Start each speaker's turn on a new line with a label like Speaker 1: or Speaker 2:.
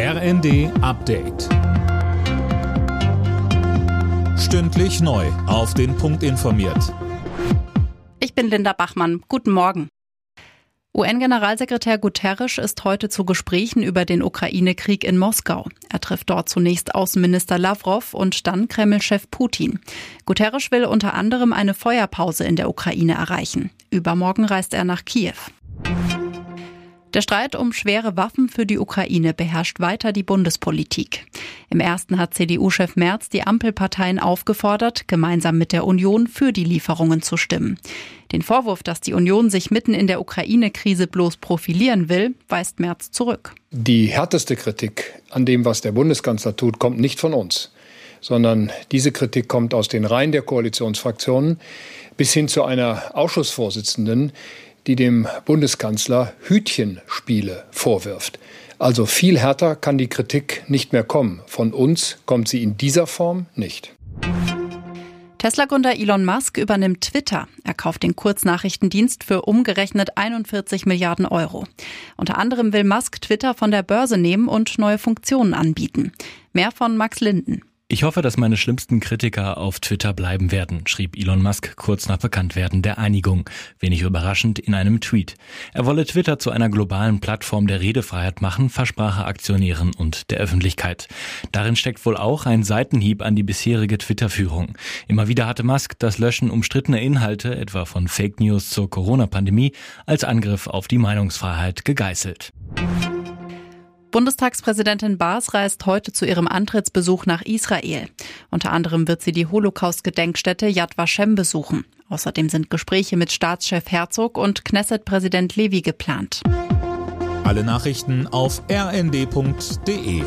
Speaker 1: RND Update. Stündlich neu. Auf den Punkt informiert.
Speaker 2: Ich bin Linda Bachmann. Guten Morgen. UN-Generalsekretär Guterres ist heute zu Gesprächen über den Ukraine-Krieg in Moskau. Er trifft dort zunächst Außenminister Lavrov und dann Kreml-Chef Putin. Guterres will unter anderem eine Feuerpause in der Ukraine erreichen. Übermorgen reist er nach Kiew. Der Streit um schwere Waffen für die Ukraine beherrscht weiter die Bundespolitik. Im ersten hat CDU-Chef Merz die Ampelparteien aufgefordert, gemeinsam mit der Union für die Lieferungen zu stimmen. Den Vorwurf, dass die Union sich mitten in der Ukraine-Krise bloß profilieren will, weist Merz zurück.
Speaker 3: Die härteste Kritik an dem, was der Bundeskanzler tut, kommt nicht von uns, sondern diese Kritik kommt aus den Reihen der Koalitionsfraktionen bis hin zu einer Ausschussvorsitzenden, die dem Bundeskanzler Hütchenspiele vorwirft. Also viel härter kann die Kritik nicht mehr kommen. Von uns kommt sie in dieser Form nicht.
Speaker 2: Tesla-Gründer Elon Musk übernimmt Twitter. Er kauft den Kurznachrichtendienst für umgerechnet 41 Milliarden Euro. Unter anderem will Musk Twitter von der Börse nehmen und neue Funktionen anbieten. Mehr von Max Linden.
Speaker 4: Ich hoffe, dass meine schlimmsten Kritiker auf Twitter bleiben werden, schrieb Elon Musk kurz nach Bekanntwerden der Einigung, wenig überraschend in einem Tweet. Er wolle Twitter zu einer globalen Plattform der Redefreiheit machen, versprach er Aktionären und der Öffentlichkeit. Darin steckt wohl auch ein Seitenhieb an die bisherige Twitter-Führung. Immer wieder hatte Musk das Löschen umstrittener Inhalte, etwa von Fake News zur Corona-Pandemie, als Angriff auf die Meinungsfreiheit gegeißelt.
Speaker 2: Bundestagspräsidentin Baas reist heute zu ihrem Antrittsbesuch nach Israel. Unter anderem wird sie die Holocaust-Gedenkstätte Yad Vashem besuchen. Außerdem sind Gespräche mit Staatschef Herzog und Knesset-Präsident Levy geplant.
Speaker 1: Alle Nachrichten auf rnd.de